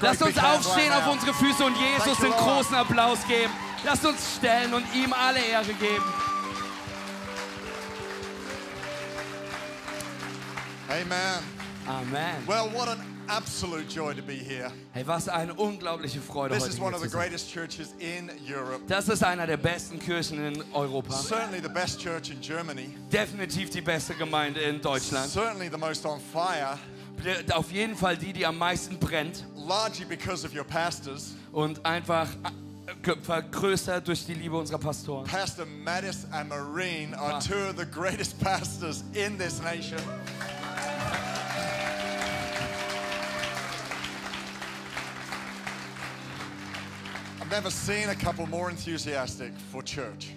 Lasst uns aufstehen auf unsere Füße und Jesus Lord. großen Applaus geben. Lasst uns stellen und ihm alle Ehre geben. Amen. Amen. Well, what an absolute joy to be here. Hey, was eine unglaubliche Freude This heute is one of the greatest churches in Europe. Das ist einer der besten Kirchen in Europa. Certainly the best church in Germany. Definitiv die beste Gemeinde in Deutschland. Certainly the most on fire, Auf jeden Fall die, die am meisten brennt largely because of your pastors. und einfach äh, vergrößert durch die Liebe unserer Pastoren. Pastor Mattis and Marine are Wow. two of the greatest pastors in this nation.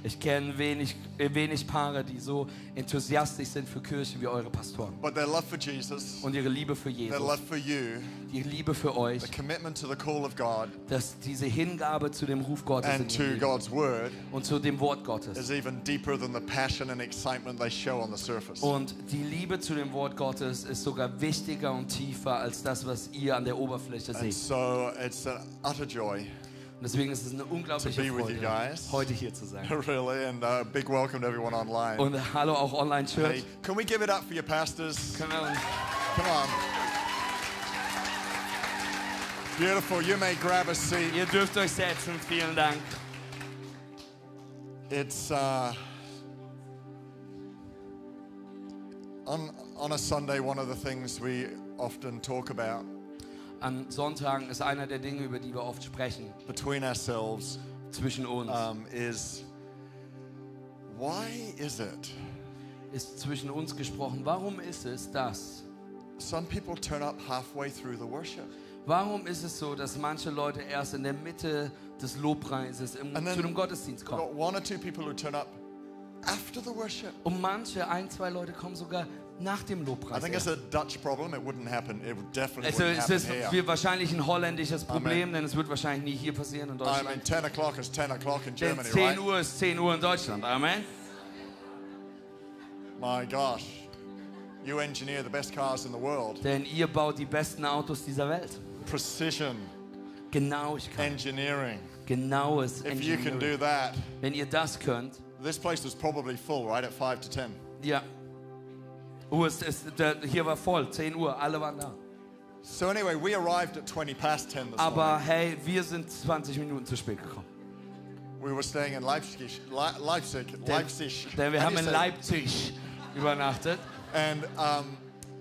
Ich kenne wenig, äh, wenig Paare, die so enthusiastisch sind für Kirche wie eure Pastoren. But their love for Jesus, Und ihre Liebe für their Jesus, love for you, die Liebe für euch, the commitment to the call of God dass diese Hingabe zu dem Ruf Gottes and to God's word und zu dem Wort Gottes. is even deeper than the passion and excitement they show on the surface. Und die Liebe zu dem Wort Gottes ist sogar wichtiger und tiefer als das, was ihr an der Oberfläche And seht. so it's an utter joy, Und deswegen ist es eine unglaubliche To be with you Freude, guys. heute hier zu sein. really, and a big welcome to everyone online. Und hallo auch Online Church. Hey, can we give it up for your pastors? Wir uns Come on. Beautiful. You may grab a seat. Ihr dürft euch setzen. Vielen Dank. It's uh, on on a Sunday. One of the things we often talk about An Sonntagen ist einer der Dinge, über die wir oft sprechen, between ourselves zwischen uns, um, is why is it ist zwischen uns gesprochen. Warum ist es das? some people turn up halfway through the worship Warum ist es so, dass manche Leute erst in der Mitte des Lobpreises im, zu dem Gottesdienst kommen? one or two people who turn up after the worship? Und manche, ein, zwei Leute kommen sogar nach dem I Lobpreis. think it's erst. a Dutch problem. It wouldn't happen. It would definitely Also wouldn't es ist here. wahrscheinlich ein holländisches Problem, Amen. denn es wird wahrscheinlich nie hier passieren in I Deutschland. mean, 10 o'clock is 10 o'clock in Denn Germany, 10 right? Uhr ist 10 Uhr in Deutschland. Amen. My gosh. You engineer the best cars in the world. Denn ihr baut die besten Autos dieser Welt. Precision Genauigkeit, engineering. genaues If you can Engineering. do that, Wenn ihr das könnt, this place was probably full, right, at 5 to 10. ja. Es ist, der, hier war voll, 10 Uhr, alle waren da. So anyway, we arrived at 20 past 10 this Aber morning. hey, wir sind 20 Minuten zu spät gekommen. We were staying in Leipzig, Le- Leipzig, Denn, Leipzig. denn wir How haben in? Leipzig übernachtet. And, um,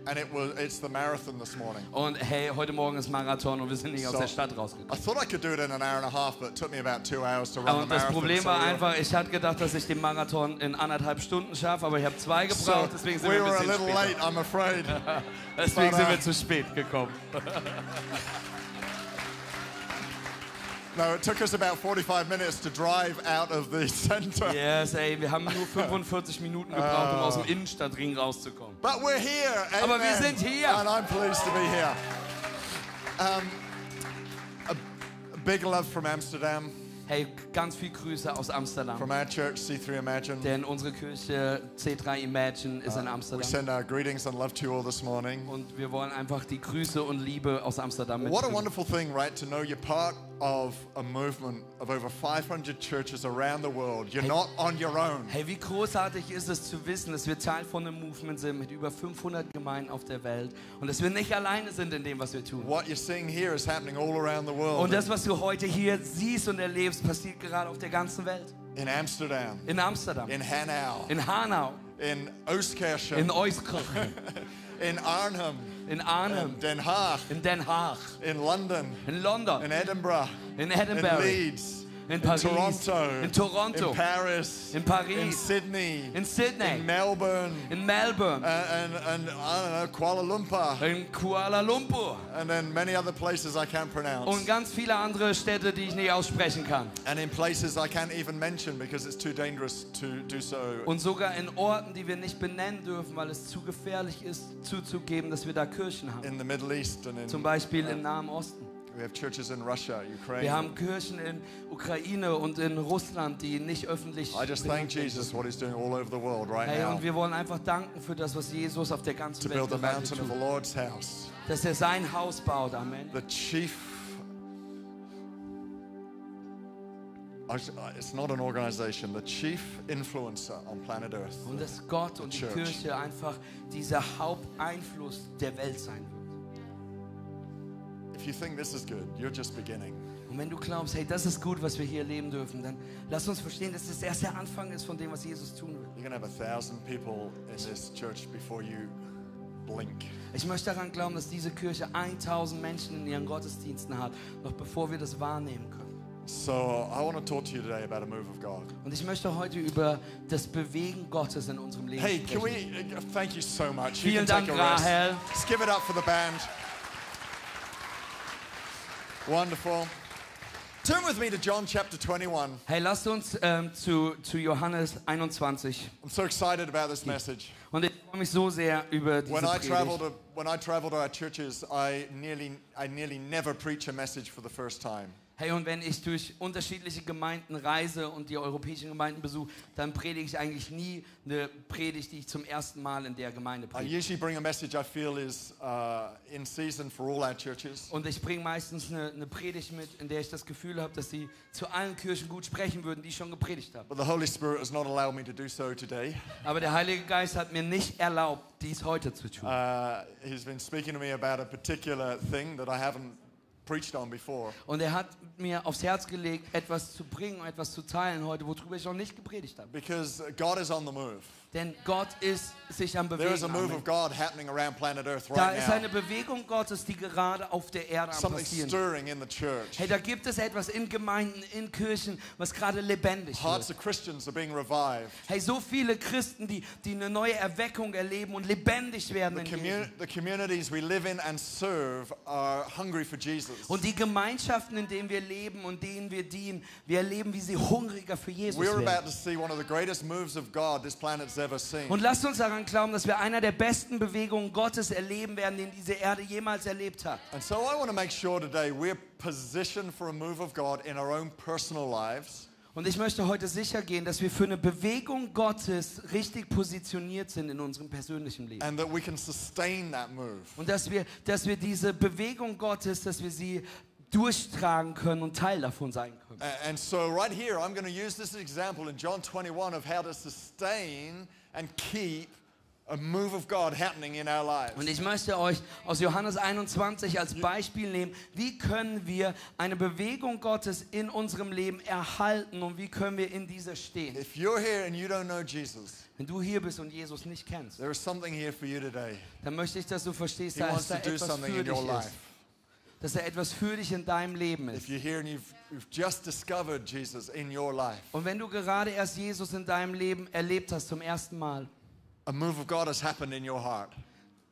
and it was, it's the marathon this morning. Und hey, heute Morgen ist Marathon und wir sind nicht aus So- der Stadt rausgekommen. I thought I could do it in an hour and a half, but it took me about two hours to run the Und das marathon. Problem so war einfach, ich hatte gedacht, dass ich den Marathon in anderthalb Stunden schaffe, aber ich habe zwei So gebraucht, deswegen sind we wir ein a bisschen little später. late, I'm afraid. Deswegen but, sind uh, wir zu spät gekommen. No, it took us about 45 minutes to drive out of the center. Yes, ey, wir haben nur 45 Minuten gebraucht, um aus dem Innenstadtring rauszukommen. But we're here. Aber wir amen. sind hier. And I'm pleased to be here. Um, a, a big love from Amsterdam, Hey, ganz viel Grüße aus Amsterdam. from our church, C3 Imagine. Denn unsere Kirche C3 Imagine ist in Amsterdam. We send our greetings and love to you all this morning. Und wir wollen einfach die Grüße und Liebe aus Amsterdam What a wonderful thing, right? To know you're part of a movement of over 500 churches around the world. You're not on your own. Hey, wie großartig ist es zu wissen, dass wir Teil von einem Movement sind mit über 500 Gemeinden auf der Welt und dass wir nicht alleine sind in dem, was wir tun. What you're seeing here is happening all around the world. Und das, was du heute hier siehst und erlebst, passiert gerade auf der ganzen Welt. in Amsterdam, In Amsterdam, in Hanau, in Hanau, in Ooskirchen, in Euskirchen, in Arnhem, in Arnhem, in Den Haag, in Den Haag, in London, in London, in Edinburgh, in Edinburgh, in Leeds, in Paris, Toronto, in Toronto, in Paris, in Paris, in Sydney, in Sydney, in Melbourne, in Melbourne, and, and, and I don't know, Kuala Lumpur, in Kuala Lumpur. And then many other places I can't pronounce. und ganz viele andere Städte, die ich nicht aussprechen kann. And in places I can't even mention because it's too dangerous to do so. Und sogar in Orten, die wir nicht benennen dürfen, weil es zu gefährlich ist, zuzugeben, dass wir da Kirchen haben. In the Middle East and in, Zum Beispiel im Nahen Osten. We have churches in Russia, Ukraine. Wir haben Kirchen in Ukraine und in Russland, die nicht öffentlich I just thank Jesus what he's doing all over the world right Hey, now und wir wollen einfach danken für das, was Jesus auf der ganzen to Welt build the mountain of tut. the Lord's house. dass er sein Haus baut. Amen. the chief. It's not an organization, the chief influencer on planet Earth. Und dass Gott und die Church. Kirche einfach dieser Haupteinfluss der Welt sein wird. If you think this is good, you're just beginning. Und wenn du glaubst, hey, das ist gut, was wir hier erleben dürfen, dann lass uns verstehen, dass das erst der Anfang ist von dem, was Jesus tun will. You're to have a thousand people in this church before you blink. Ich möchte daran glauben, dass diese Kirche 1000 Menschen in ihren Gottesdiensten hat, noch bevor wir das wahrnehmen können. So I want to talk to you today about a move of God. Und ich möchte heute über das Bewegen Gottes in unserem Leben Hey, can sprechen. we? uh, Thank you so much. You Vielen can Dank, take a rest. Rahel. Let's give it up for the band. Wonderful. Turn with me to John chapter 21. Hey, lasst uns ähm, zu, zu Johannes 21. I'm so excited about this message. Und ich freue mich so sehr über diese When I travel Predigt. to uh, when I travel to our churches, I nearly I nearly never preach a message for the first time. Hey, und wenn ich durch unterschiedliche Gemeinden reise und die europäischen Gemeinden besuche, dann predige ich eigentlich nie eine Predigt, die ich zum ersten Mal in der Gemeinde I predige. usually bring a message I feel is uh, in season for all our churches. Und ich bringe meistens eine, eine Predigt mit, in der ich das Gefühl habe, dass sie zu allen Kirchen gut sprechen würden, die ich schon gepredigt habe. But the Holy Spirit has not allowed me to do so today. Aber der Heilige Geist hat mir nicht erlaubt, dies heute zu tun. Uh, he's been speaking to me about a particular thing that I haven't preached on before. Und er hat mir aufs Herz gelegt, etwas zu bringen, etwas zu teilen heute, worüber ich noch nicht gepredigt habe. Because God is on the move. Denn Gott ist sich am There is a Bewegen. move of Amen. God happening around planet Earth Da right ist eine Bewegung Gottes, die gerade auf der Erde am passieren. Hey, da gibt es etwas in Gemeinden, in Kirchen, was gerade lebendig Hearts wird. Hey, so viele Christen, die, die eine neue Erweckung erleben und lebendig werden The, in. Und die Gemeinschaften, in denen wir leben und denen wir dienen, wir erleben, wie sie hungriger für Jesus We're about werden. to see one of the greatest moves of God this seen. Und lasst uns daran glauben, dass wir einer der besten Bewegungen Gottes erleben werden, den diese Erde jemals erlebt hat. And so I want to make sure today we're positioned for a move of God in our own personal lives. Und ich möchte heute sicher gehen, dass wir für eine Bewegung Gottes richtig positioniert sind in unserem persönlichen Leben. and that we can sustain that move. Und dass wir, dass wir diese Bewegung Gottes, dass wir sie durchtragen können und Teil davon sein können. And so, right here, I'm going to use this example in John 21 of how to sustain and keep a move of God happening in our lives. Und ich möchte euch aus Johannes 21 als Beispiel nehmen, wie können wir eine Bewegung Gottes in unserem Leben erhalten und wie können wir in dieser stehen. If you're here and you don't know Jesus, Wenn du hier bist und Jesus nicht kennst, there is something here for you today. dann möchte ich, dass du verstehst, He da wants ist to da etwas für in dich ist. Dass er etwas für dich in deinem Leben ist. Und wenn du gerade erst Jesus in deinem Leben erlebt hast zum ersten Mal, a move of God has happened in your heart.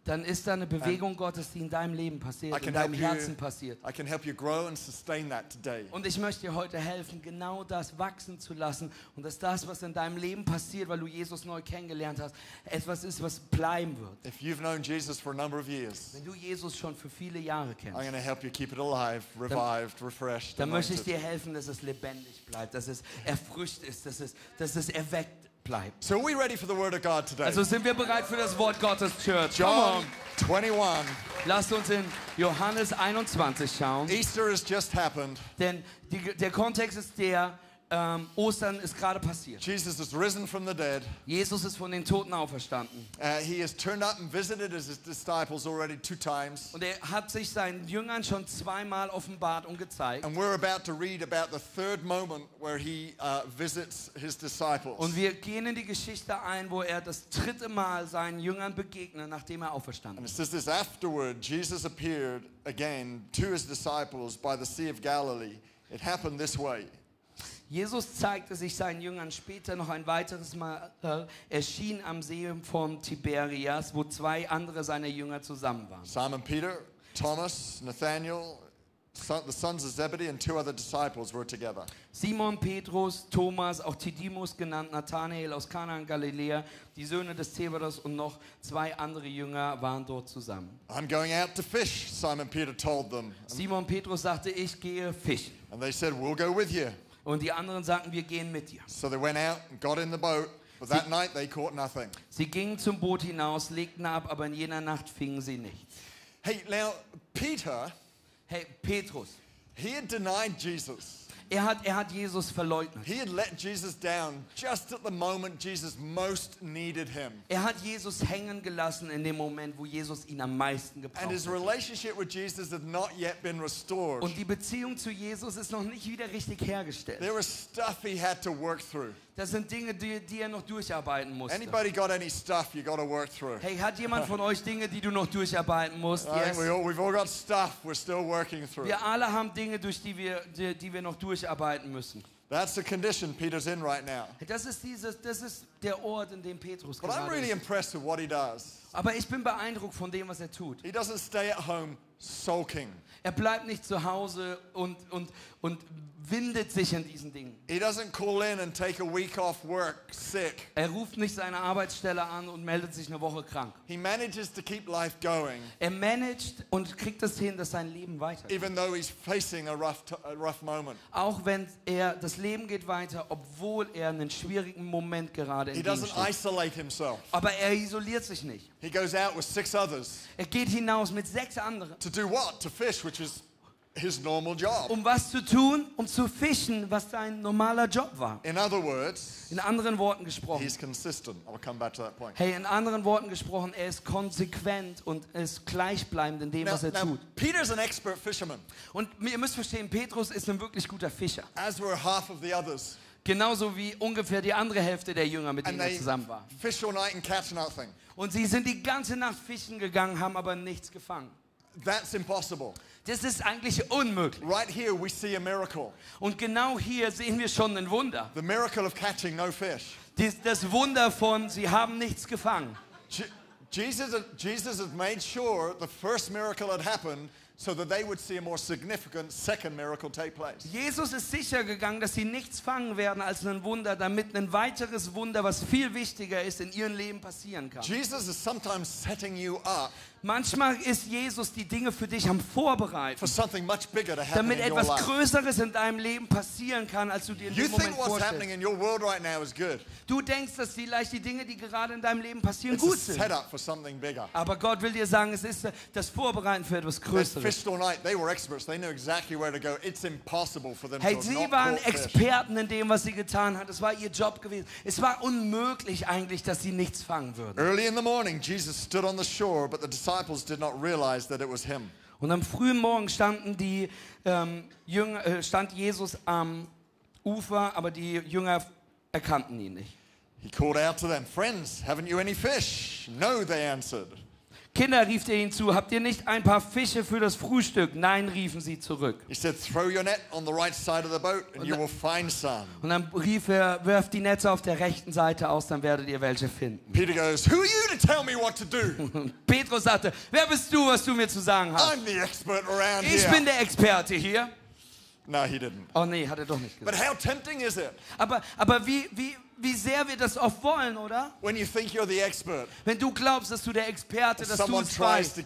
Dann ist da eine Bewegung Gottes, die in deinem Leben passiert, in deinem help you. Herzen passiert. I can help you grow and sustain that today. Und ich möchte dir heute helfen, genau das wachsen zu lassen und dass das, was in deinem Leben passiert, weil du Jesus neu kennengelernt hast, etwas ist, was bleiben wird. If you've known Jesus for a number of years, Wenn du Jesus schon für viele Jahre I'm kennst, going to help you keep it alive, revived, refreshed. dann möchte ich dir helfen, dass es lebendig bleibt, dass es erfrischt ist, dass es, dass es erweckt bleibt. So, are we ready for the Word of God today? Also sind wir bereit für das Wort Gottes, Church? John on. 21. Lasst uns in Johannes 21 schauen. Easter has just happened. Denn die, der Kontext ist der, ähm, Ostern ist gerade passiert. Jesus has risen from the dead. Jesus ist von den Toten auferstanden. Uh, he has turned up and visited his disciples already two times. Und er hat sich seinen Jüngern schon zweimal offenbart und gezeigt. And we're about to read about the third moment where he uh, visits his disciples. Und wir gehen in die Geschichte ein, wo er das dritte Mal seinen Jüngern begegnet, nachdem er auferstanden And it ist. says this afterward, Jesus appeared again to his disciples by the Sea of Galilee. It happened this way. Jesus zeigte sich seinen Jüngern später noch ein weiteres Mal, äh, erschien am See von Tiberias, wo zwei andere seiner Jünger zusammen waren. Simon Peter, Thomas, Nathaniel, the sons of Zebedee, and two other disciples were together. Simon, Petrus, Thomas, auch Tidimus genannt, Nathanael aus Kana in Galiläa, die Söhne des Zebedos und noch zwei andere Jünger waren dort zusammen. I'm going out to fish, Simon Peter told them. Simon Petrus sagte, ich gehe fischen. And they said, We'll go with you. Und die anderen sagten, wir gehen mit dir. So they went out and got in the boat, but that night they caught nothing. Sie gingen zum Boot hinaus, legten ab, aber in jener Nacht fingen sie nichts. Hey, now, Peter, Hey, Petrus, he had denied Jesus. Er hat, er hat Jesus verleugnet. He had let Jesus down just at the moment Jesus most needed him. Er hat Jesus hängen gelassen in dem Moment, wo Jesus ihn am meisten And his relationship with Jesus had not yet been restored. Und die Beziehung zu Jesus ist noch nicht wieder richtig hergestellt. There was stuff he had to work through. Das sind Dinge, die, die er noch durcharbeiten musste. Anybody got any stuff you got to work through? Hey, hat jemand von euch Dinge, die du noch durcharbeiten musst? Yes. we all, we've all got stuff we're still working through. Wir alle haben Dinge, durch die wir, die, die wir noch durcharbeiten müssen. That's the condition Peter's in right now. Das ist, dieses, das ist der Ort, in dem Petrus But I'm gerade really ist. impressed with what he does. Aber ich bin beeindruckt von dem, was er tut. He doesn't stay at home sulking. Er bleibt nicht zu Hause und, und, und windet sich in diesen Dingen. Work. Er ruft nicht seine Arbeitsstelle an und meldet sich eine Woche krank. He manages to keep life going, Er managt und kriegt es hin, dass sein Leben weitergeht. rough, rough. Auch wenn er, das Leben geht weiter, obwohl er einen schwierigen Moment gerade He doesn't entgegensteht. isolate himself. Aber er isoliert sich nicht. He goes out with six others Er geht hinaus mit sechs anderen. to do what? To fish, which is his normal job. Um was zu tun? Um zu fischen, was sein normaler Job war. In other words, In anderen Worten gesprochen. he's consistent. I'll come back to that point. Hey, in anderen Worten gesprochen, er ist konsequent und ist gleichbleibend in dem, Now, was er now, tut. Peter's an expert fisherman, Und ihr müsst verstehen, Petrus ist ein wirklich guter Fischer. as were half of the others. Genauso wie ungefähr die andere Hälfte der Jünger, mit denen er zusammen war. Und sie sind die ganze Nacht fischen gegangen, haben aber nichts gefangen. That's impossible. Das ist eigentlich unmöglich. Right here, we see a miracle Und genau hier sehen wir schon ein Wunder. the miracle of catching no fish. Dies- Das Wunder von, sie haben nichts gefangen. Je- Jesus, Jesus had made sure the first miracle had happened so that they would see a more significant second miracle take place. Jesus ist sicher gegangen, dass sie nichts fangen werden als ein Wunder, damit ein weiteres Wunder, was viel wichtiger ist, in ihrem Leben passieren kann. Jesus is sometimes setting you up Manchmal ist Jesus die Dinge für dich am Vorbereiten, for something much bigger to happen damit etwas. Größeres in deinem Leben passieren kann, als du dir in You dem Moment think what's happening vorstellst. in your world right now is good. Du denkst, dass vielleicht die Dinge, die gerade in deinem Leben passieren, gut sind. Aber Gott will dir sagen, es ist das Vorbereiten für etwas Größeres. Hey, sie waren. Experten in dem, was sie getan hat. Es war ihr Job gewesen. Es war unmöglich eigentlich, dass sie nichts fangen würden. Early in the morning, Jesus stood on the shore, but the disciples did not realize that it was him. Und am frühen Morgen standen die ähm, Jünger, äh, stand Jesus am Ufer, aber die Jünger erkannten ihn nicht. He called out to them, Friends, haven't you any fish? No, they answered. Kinder, rief er ihnen zu, habt ihr nicht ein paar Fische für das Frühstück? Nein, riefen sie zurück. He said, Throw your net on the right side of the boat and you the- will find some. Und dann rief er, werft die Netze auf der rechten Seite aus, dann werdet ihr welche finden. Peter goes, Who are you to tell me what to do? Und Petrus sagte, wer bist du, was du mir zu sagen hast? I'm the expert around Ich here. bin der Experte hier. No, he didn't. Oh nee, hat er doch nicht But gesagt. how tempting is it Aber, aber wie, wie, wie sehr wir das oft wollen, oder? when you think you're the expert? Wenn du glaubst, dass du der Experte, dass du es weißt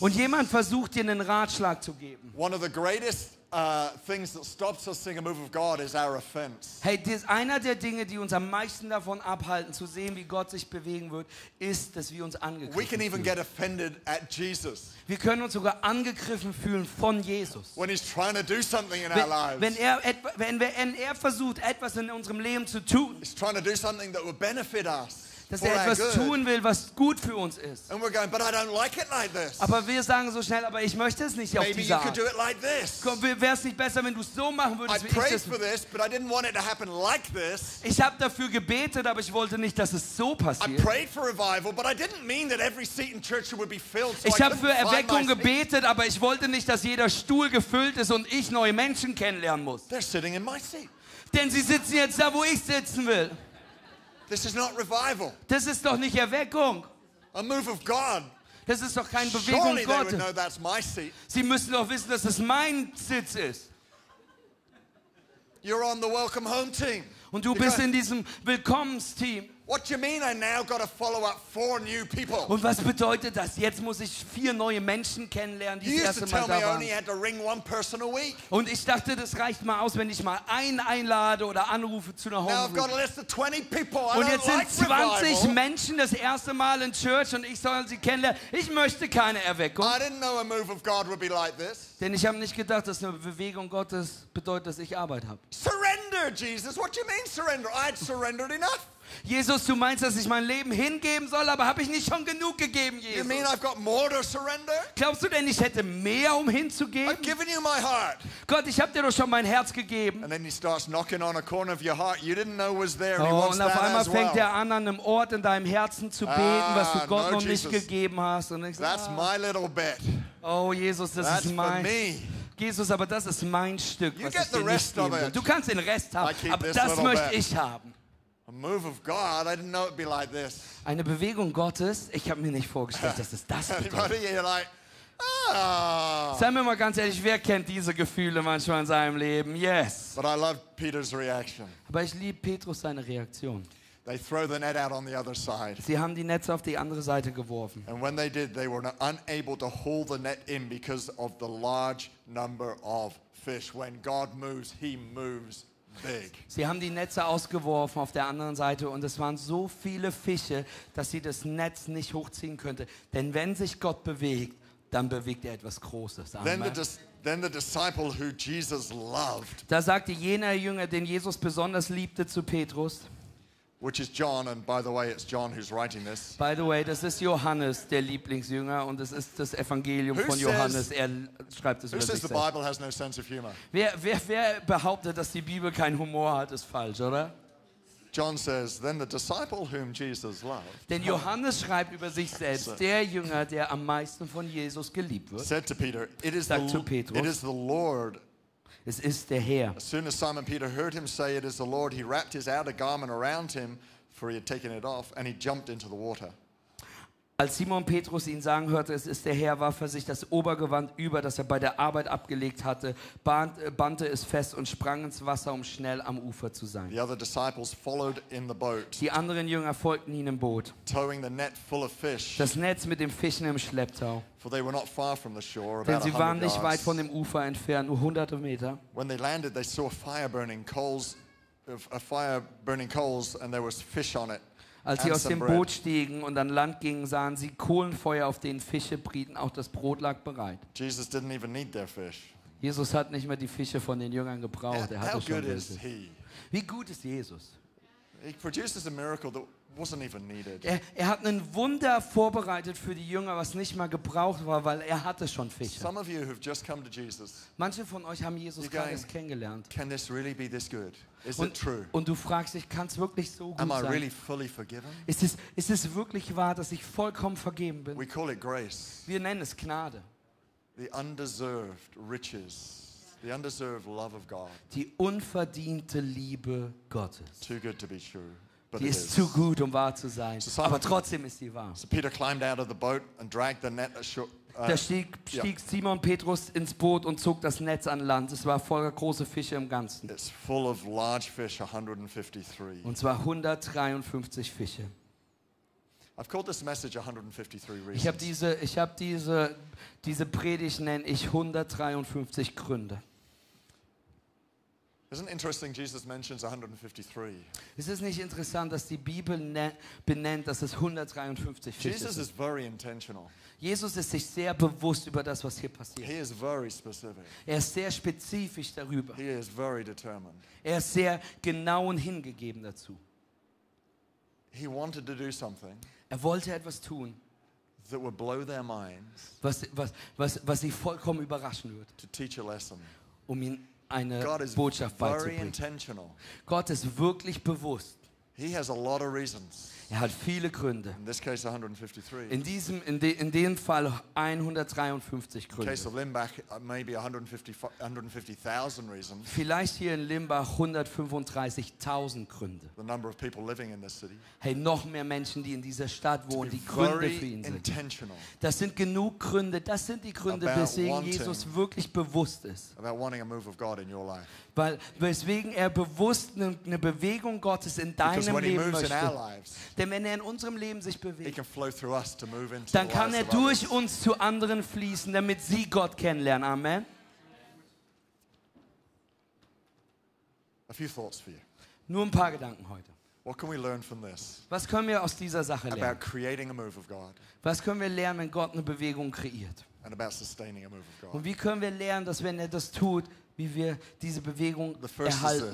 und jemand versucht dir einen Ratschlag zu geben. One of the greatest uh, things that stops us seeing a move of God is our offense. Hey, das, einer der Dinge, die uns am meisten davon abhalten, zu sehen, wie Gott sich bewegen wird, ist, dass wir uns We angegriffen can even fühlen. get offended at Jesus Wir können uns sogar angegriffen fühlen von Jesus. when he's trying to do something in our Wenn, lives. wenn, er, wenn, wenn er versucht, etwas in unserem Leben zu tun, He's trying to do something that will benefit us dass er etwas tun will, was gut für uns ist. And we're going, but I don't like it like this. Aber wir sagen so schnell, aber ich möchte es nicht auf diese Art. this. Wäre es nicht besser, wenn du es so machen würdest, wie ich das. Ich habe dafür gebetet, aber ich wollte nicht, dass es so passiert. Ich habe für Erweckung gebetet, aber ich wollte nicht, dass jeder Stuhl gefüllt ist und ich neue Menschen kennenlernen muss. They're sitting in my seat. Denn sie sitzen jetzt da, wo ich sitzen will. This is not revival. Das ist doch nicht Erweckung. A move of God. Das ist doch keine Bewegung Surely they would Gottes. know that's my seat. Sie müssen doch wissen, dass es mein Sitz ist. You're on the welcome home team. Und du You're bist in diesem Willkommensteam. What do you mean I now got to follow up four new people? Und was bedeutet das? Jetzt muss ich vier neue Menschen kennenlernen, die das erste to Mal da I waren. only had to ring one person a week. Und ich dachte, das reicht mal aus, wenn ich mal einen einlade oder anrufe zu einer Now I've got Home a list of 20 people. I Und jetzt sind 20 revival. Menschen das erste Mal in Church und ich soll sie kennenlernen. Ich möchte keine Erweckung. I didn't know a move of God would be like this. Denn ich habe nicht gedacht, dass eine Bewegung Gottes bedeutet, dass ich Arbeit habe. Surrender, Jesus. What do you mean surrender? I had surrendered enough. Jesus, du meinst, dass ich mein Leben hingeben soll, aber habe ich nicht schon genug gegeben, You Jesus? mean I've got more to surrender? Glaubst du denn, ich hätte mehr, um I've hinzugeben? given you my heart. Gott, ich habe dir doch schon mein Herz gegeben. And then he starts knocking on a corner of your heart you didn't know was there. and he Oh, wants und auf that einmal as fängt well. er an, an einem Ort in deinem Herzen zu beten, was Ah, du Gott no, noch nicht Jesus. gegeben hast. Und ich That's sag, my little bit. oh Jesus, das That's ist for mein... me. Jesus, aber das ist mein Stück, You was get ich dir nicht geben. Du kannst den Rest haben, aber das möchte ich haben. A move of God. I didn't know it'd be like this. Eine Bewegung Gottes, ich habe mir nicht vorgestellt, dass es das bedeutet. Anybody? You're like, ah. Seien wir mal ganz ehrlich, wer kennt diese Gefühle manchmal in seinem Leben? Yes. But I love Peter's reaction. Aber ich liebe Petrus seine Reaktion. They throw the net out on the other side. Sie haben die Netze auf die andere Seite geworfen. And when they did, they were unable to haul the net in because of the large number of fish. When God moves, he moves. Sie haben die Netze ausgeworfen auf der anderen Seite und es waren so viele Fische, dass sie das Netz nicht hochziehen könnte. Denn wenn sich Gott bewegt, dann bewegt er etwas Großes. Amen. dis- then the disciple who Jesus loved, Da sagte jener Jünger, den Jesus besonders liebte, zu Petrus. Which is John, and by the way, it's John who's writing this. By the way, das ist Johannes, der Lieblingsjünger, und es ist das Evangelium Who von says- Johannes. Er schreibt es Who über says sich the selbst. Bible has no sense of humor? Wer, wer, wer behauptet, dass die Bibel keinen Humor hat, ist falsch, oder? John says, Then the disciple whom Jesus loved Denn Johannes schreibt über sich selbst, der Jünger, der am meisten von Jesus geliebt wird, said to Peter, It is, Sagt zu the, Petrus. it is the Lord. Es ist der Herr. As soon as Simon Peter heard him say, It is the Lord, he wrapped his outer garment around him, for he had taken it off, and he jumped into the water. Als Simon Petrus ihn sagen hörte, es ist der Herr, warf er sich das Obergewand über, das er bei der Arbeit abgelegt hatte, band, äh, bannte es fest und sprang ins Wasser, um schnell am Ufer zu sein. The other disciples followed in the boat, Die anderen Jünger folgten ihm im Boot. towing the net full of fish, Das Netz mit den Fischen im Schlepptau. Denn sie waren nicht weit von dem Ufer entfernt, nur hunderte Meter. When they landed, they saw fire burning coals, a fire burning coals, and there was fish on it. Als sie aus dem bread. Boot stiegen und an Land gingen, sahen sie Kohlenfeuer, auf denen Fische brieten. Auch das Brot lag bereit. Jesus didn't even need their fish. Jesus hat nicht mehr die Fische von den Jüngern How, gebraucht. Er how hatte schon good is welche. he? Wie gut ist Jesus? He produces a miracle that wasn't even needed. Er, er hat ein Wunder vorbereitet für die Jünger, was nicht mal gebraucht war, weil er hatte schon Fische. Some of you who've just come to Jesus, Manche von euch haben Jesus You're gerade going- erst kennengelernt. can this really be this good? Is it Und, true? und du fragst dich, kann es wirklich so gut Am I sein? really fully forgiven? Ist es, ist es wirklich wahr, dass ich vollkommen vergeben bin? We call it grace, Wir nennen es Gnade. the undeserved riches, the undeserved love of God. Die unverdiente Liebe Gottes. Too good to be true, Die ist is. zu gut, um wahr zu sein. Aber trotzdem ist sie wahr. So Peter climbed out of the boat and dragged the net ashore. uh, Da stieg, stieg Simon Petrus ins Boot und zog das Netz an Land. Es war voller große Fische im Ganzen. It's full of large fish, 153. Und zwar 153 Fische. I've called this message 153 Ich habe reasons. diese, ich hab diese, diese Predigt nenne ich 153 Gründe. Isn't interesting? Jesus mentions 153. Ist es nicht interessant, dass die Bibel ne benennt, dass es 153 Fische Jesus sind? is very intentional. Jesus ist sich sehr bewusst über das, was hier passiert. He is very specific. Er ist sehr spezifisch darüber. He is very determined. Er ist sehr genau und hingegeben dazu. He wanted to do something Er wollte etwas tun, that would blow their minds was, was, was, was sie vollkommen überraschen wird, to teach a lesson. um ihnen eine Botschaft beizubringen. Gott ist wirklich bewusst. He has a lot of reasons. Er hat viele Gründe. In this case, 153. In diesem, in, de, in dem Fall 153 In Gründe. case of Limbach, uh, maybe 150 150,000 reasons. Vielleicht hier in Limbach 135.000 Gründe. The number of people living in this city. Hey, noch mehr Menschen, die in dieser Stadt wohnen, die Gründe für ihn sind. intentional Das sind genug Gründe. Das sind die Gründe, weswegen. Jesus wirklich bewusst ist. about wanting a move of God in your life. Weil, weswegen er bewusst eine, eine Bewegung Gottes in deinem Leben möchte. Denn wenn er in unserem Leben sich bewegt, dann kann er durch uns zu anderen fließen, damit sie Gott kennenlernen. Amen. A few thoughts for you. Nur ein paar Gedanken heute. Was können wir aus dieser Sache lernen? Was können wir lernen, wenn Gott eine Bewegung kreiert? and about sustaining a move of God? Und wie können wir lernen, dass wenn er das tut, wie wir diese Bewegung erhalten?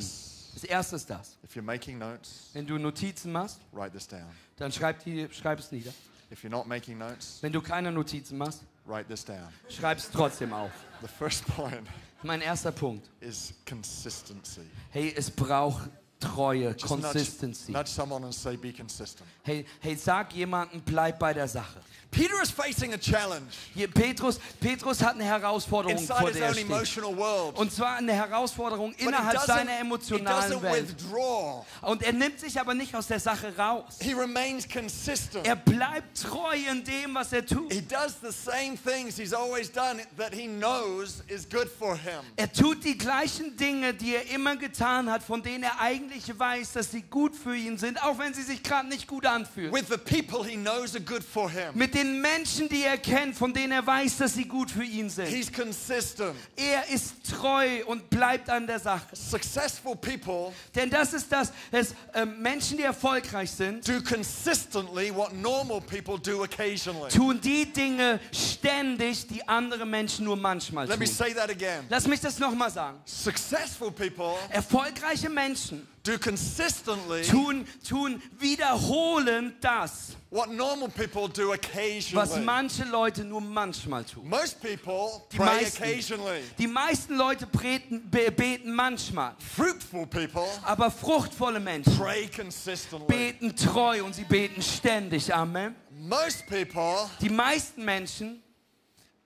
Das erste ist das. If you're making notes, Wenn du Notizen machst, write this down. dann schreib, die, schreib es nieder. If you're not making notes, Wenn du keine Notizen machst, write this down. schreib es trotzdem auf. The first point Mein erster Punkt. is consistency. Hey, es braucht Treue, Just nudge, Consistency. nudge someone and say, be consistent. Hey, hey, sag jemandem, bleib bei der Sache. Peter is facing a challenge Hier, Petrus, Petrus hat eine Herausforderung, vor inside his der er steht. emotional world. Und zwar eine Herausforderung But he innerhalb seiner emotionalen Welt. withdraw. Und er nimmt sich aber nicht aus der Sache raus. He remains consistent. Er bleibt treu in dem, was er tut. He does the same things he's always done that he knows is good for him. Er tut die gleichen Dinge, die er immer getan hat, von denen er eigentlich weiß, dass sie gut für ihn sind, auch wenn sie sich gerade nicht gut anfühlen. With the people he knows are good for him. Mit den Menschen, die er kennt, von denen er weiß, dass sie gut für ihn sind. He's consistent. Er ist treu und bleibt an der Sache. Successful people Denn das ist das, dass ähm, Menschen, die erfolgreich sind, do consistently what normal people do occasionally. tun die Dinge ständig, die andere Menschen nur manchmal Let me tun. say that again. Lass mich das nochmal sagen. Successful people Erfolgreiche Menschen do consistently tun, tun wiederholend das, what normal people do was occasionally. manche Leute nur manchmal tun. Most people Die pray meisten. occasionally. Die meisten Leute beten, be- beten manchmal, Fruitful people aber fruchtvolle Menschen pray consistently. beten treu und sie beten ständig. Amen. Most people Die meisten Menschen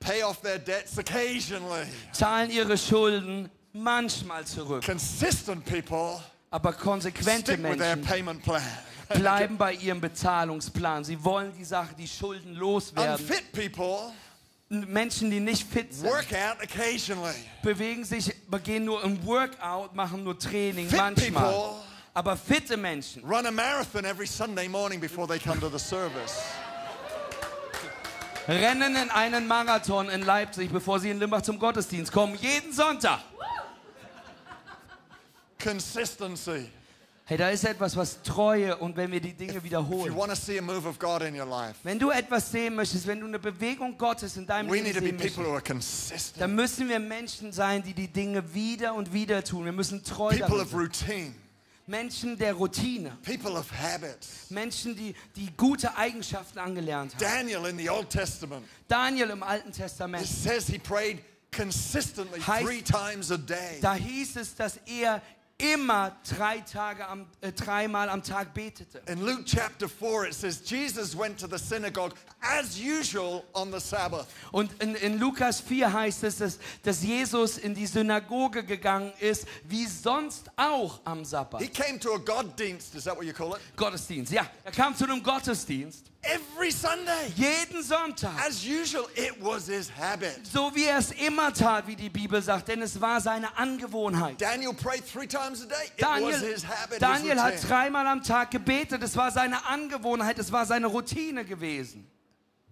pay off their debts occasionally. zahlen ihre Schulden manchmal zurück, Consistent people aber konsequente stick with their Menschen payment plan. bleiben bei ihrem Bezahlungsplan. Sie wollen die Sache, die Schulden loswerden. Unfit people Menschen, die nicht fit sind, work out occasionally. bewegen sich, gehen nur im Workout, machen nur Training Fit manchmal. people Aber fitte Menschen run a marathon every Sunday morning before they come to the service. rennen in einen Marathon in Leipzig, bevor sie in Limbach zum Gottesdienst kommen, jeden Sonntag. Consistency. Hey, da ist etwas, was Treue und wenn wir die Dinge wiederholen. life, Wenn du etwas sehen möchtest, wenn du eine Bewegung Gottes in deinem we Leben need to be sehen people möchtest, dann müssen wir Menschen sein, die die Dinge wieder und wieder tun. Wir müssen treu People sein. routine. Menschen der Routine. People of habits. Menschen, die, die gute Eigenschaften angelernt haben. Daniel in the Old Testament, Daniel im Alten it Testament. says he prayed consistently Heißt- three times a day. Da hieß es, dass er immer drei Tage am, äh, dreimal am Tag betete. In Luke chapter 4, it says Jesus went to the synagogue as usual on the Sabbath. Und in, in Lukas 4 heißt es, dass, dass Jesus in die Synagoge gegangen ist, wie sonst auch am Sabbat. He came to a Goddienst, is that what you call it? Gottesdienst, ja. Er kam zu einem Gottesdienst, Every Sunday. jeden Sonntag. As usual, it was his habit. So wie er es immer tat, wie die Bibel sagt, denn es war seine Angewohnheit. Daniel prayed three times a day. It was his habit. Daniel hat dreimal am Tag gebetet. Es war seine Angewohnheit, es war seine Routine gewesen.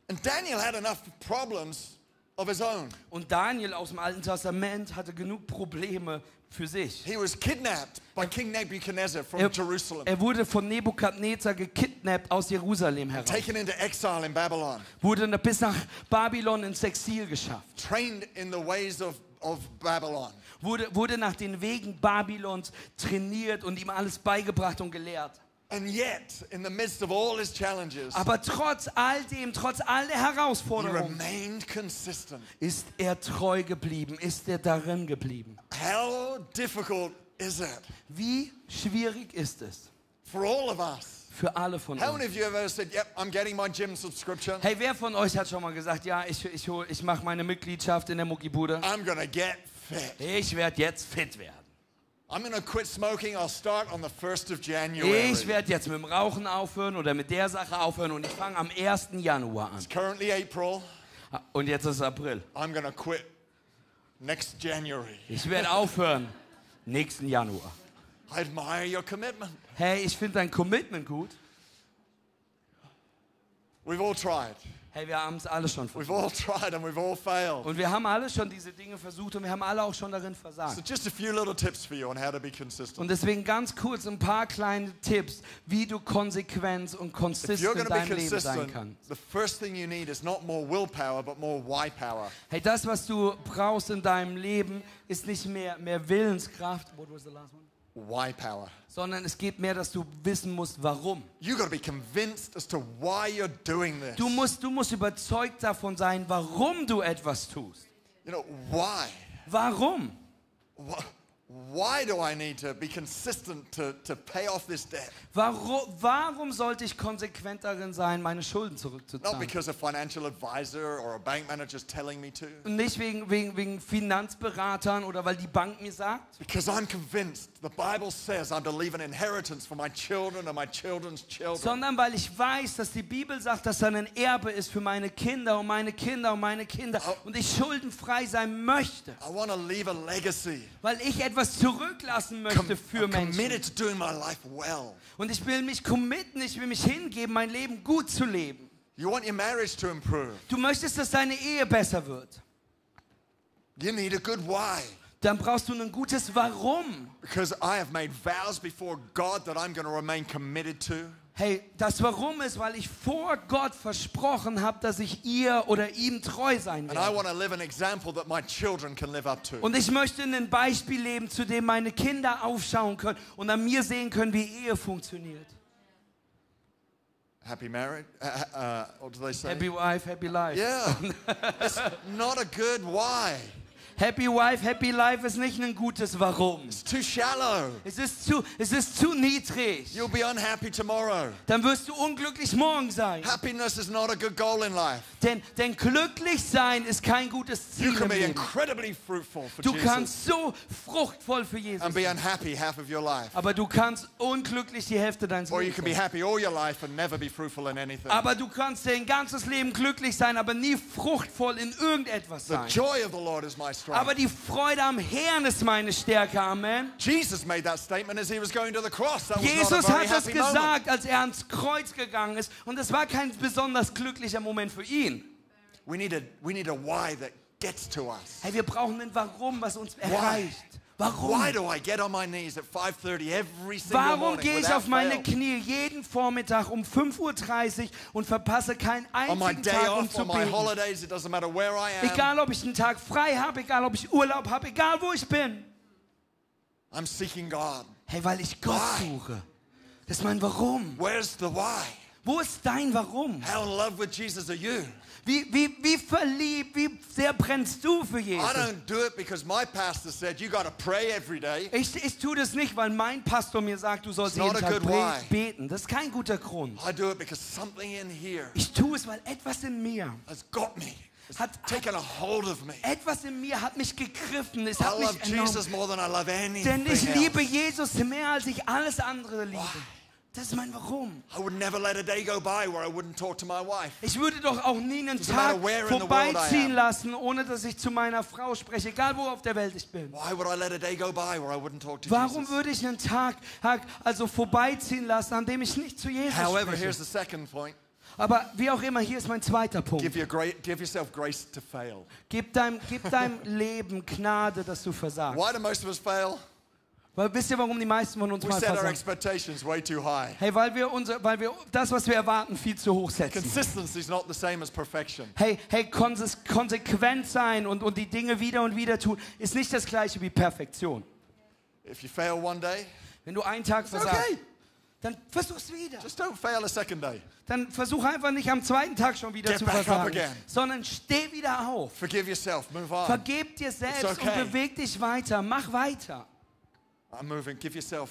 And Daniel had enough problems of his own. Und Daniel aus dem Alten Testament hatte genug Probleme für sich. He was kidnapped by King Nebuchadnezzar from Er, Jerusalem, er wurde von Nebukadnezar gekidnappt aus Jerusalem heraus. taken into exile in Babylon, Wurde bis nach Babylon ins Exil geschafft. trained in the ways of, of Babylon. Wurde, wurde nach den Wegen Babylons trainiert und ihm alles beigebracht und gelehrt. And yet, in the midst of all his challenges, Aber trotz all dem, trotz all der he Herausforderungen, remained consistent. ist er treu geblieben, ist er darin geblieben. How difficult is it Wie schwierig ist es for all of us? für alle von How many uns? of you have ever said, Yep, I'm getting my gym subscription? Hey, wer von euch hat schon mal gesagt, ja, ich, ich, ich mache meine Mitgliedschaft in der Muckibude? I'm gonna get fit. Ich werde jetzt fit werden. Ich werde jetzt mit dem Rauchen aufhören oder mit der Sache aufhören und ich fange am 1. Januar an. Currently April. Und jetzt ist April. I'm gonna quit next January. Ich werde aufhören nächsten Januar. I admire your commitment. Hey, ich finde dein Commitment gut. We've all tried. Hey, wir haben es alle schon We've versucht. all tried and we've all failed. Und wir haben alle schon diese Dinge versucht und wir haben alle auch schon darin So versagt. just a few little tips for you on how to be consistent. Und deswegen ganz kurz ein paar kleine Tipps, wie du konsequent und konsistent in deinem Leben sein kannst. the first thing you need is not more willpower, but more why power. Hey, das, was du brauchst in deinem Leben, ist nicht mehr, mehr Willenskraft, What was the last one? Why power. sondern es geht mehr, dass du wissen musst, warum. You got to be convinced as to why you're doing this. Du musst, du musst überzeugt davon sein, warum du etwas tust. You know, why? Warum? Wh- Why do I need to be consistent to, to pay off this debt? Warum, warum sollte ich konsequent darin sein, meine Schulden Not zurückzuzahlen? because a financial advisor or a bank manager is telling me to. Und nicht wegen, wegen, wegen Finanzberatern oder weil die Bank mir sagt, Because I'm convinced the Bible says I'm to leave an inheritance for my children and my children's children. sondern weil ich weiß, dass die Bibel sagt, dass da ein Erbe ist für meine Kinder und meine Kinder und meine Kinder und ich schuldenfrei sein möchte, I want to leave a legacy. weil ich etwas zurücklassen möchte für Menschen. well. Und ich will mich committen, ich will mich hingeben, mein Leben gut zu leben. You want your marriage to improve. Du möchtest, dass deine Ehe besser wird. You need a good why. Dann brauchst du ein gutes Warum. Because I have made vows before God that I'm going to remain committed to. Hey, das Warum ist, weil ich vor Gott versprochen habe, dass ich ihr oder ihm treu sein werde. Und ich möchte ein Beispiel leben, zu dem meine Kinder aufschauen können und an mir sehen können, wie Ehe funktioniert. Happy marriage? Uh, uh, what do they say? Happy wife, happy life. Yeah. it's not a good why. Happy wife, happy life ist nicht ein gutes Warum. It's too shallow. Es ist zu, es ist zu niedrig. You'll be unhappy tomorrow. Dann wirst du unglücklich morgen sein. Happiness is not a good goal in life. Denn, denn glücklich sein ist kein gutes You Ziel can im be Leben. incredibly fruitful for Du Jesus kannst so fruchtvoll für Jesus and be unhappy half of your life. Aber du kannst unglücklich die Hälfte deines Or you Lebens can be happy all your life and never be fruitful in anything. Aber du kannst dein ganzes Leben glücklich sein, aber nie fruchtvoll in irgendetwas The sein. joy of the Lord is my strength. Aber die Freude am Herrn ist meine Stärke. Amen. Jesus made that statement as he was going to the cross. That was not Jesus a very hat happy moment. gesagt, als er ans Kreuz gegangen ist. Und es war kein besonders glücklicher Moment für ihn. We need a we need a why that gets to us. Hey, wir brauchen ein Warum, was uns erreicht. Warum? Why do I get on my knees at 5:30 every single Warum gehe ich auf meine? Knie jeden Vormittag um 5.30 Uhr und verpasse keinen On my einzigen Tag, um off, zu on my beten? holidays. Egal, ob ich einen Tag frei habe, egal, ob ich Urlaub habe, egal, wo ich bin. I'm seeking God. Hey, weil ich Gott Why? suche. Das ist mein Warum. Where's the why? Wo ist dein Warum? How in love with Jesus are you? Wie, wie, wie verliebt, wie sehr brennst du für I Jesus? don't do it because my pastor said you got to pray every day. Ich, ich tue das nicht, weil mein Pastor mir sagt, du sollst It's jeden Tag be- why. beten. Das ist kein guter Grund. I do it because something in here Ich tue es, weil etwas in mir has got me. Hat, taken a hold of me. etwas in mir hat mich gegriffen. Es I hat love mich Jesus more than I love anything Denn ich liebe. Jesus mehr als ich alles andere liebe. Das ist mein Warum. I would never let a day go by where I wouldn't talk to my wife. Ich würde doch auch nie einen Tag vorbeiziehen lassen, ohne dass ich zu meiner Frau spreche, egal wo auf der Welt ich bin. Why would I let a day go by where I wouldn't talk to Warum würde ich einen Tag, also vorbeiziehen lassen, an dem ich nicht zu Jesus However, here's spreche? the second point. Aber wie auch immer, hier ist mein zweiter Punkt. Give, your great, give yourself grace to fail. Gib deinem, gib deinem Leben Gnade, dass du versagst. Why do most of us fail? Weil wisst ihr, warum die meisten von uns We mal set our versagen? expectations way too high. Hey, weil wir, unser, weil wir das, was wir erwarten, viel zu hoch setzen. Consistency is not the same as perfection. Hey, hey, konses- konsequent sein und, und die Dinge wieder und wieder tun, ist nicht das gleiche wie Perfektion. If you fail one day, Wenn du einen Tag versagst, okay. dann versuch's wieder. Just don't fail a second day. Dann versuch einfach nicht am zweiten Tag schon wieder Get zu versagen, sondern steh wieder auf. Forgive yourself. Move on. Vergeb dir selbst okay. und beweg dich weiter. Mach weiter. I'm moving. Give yourself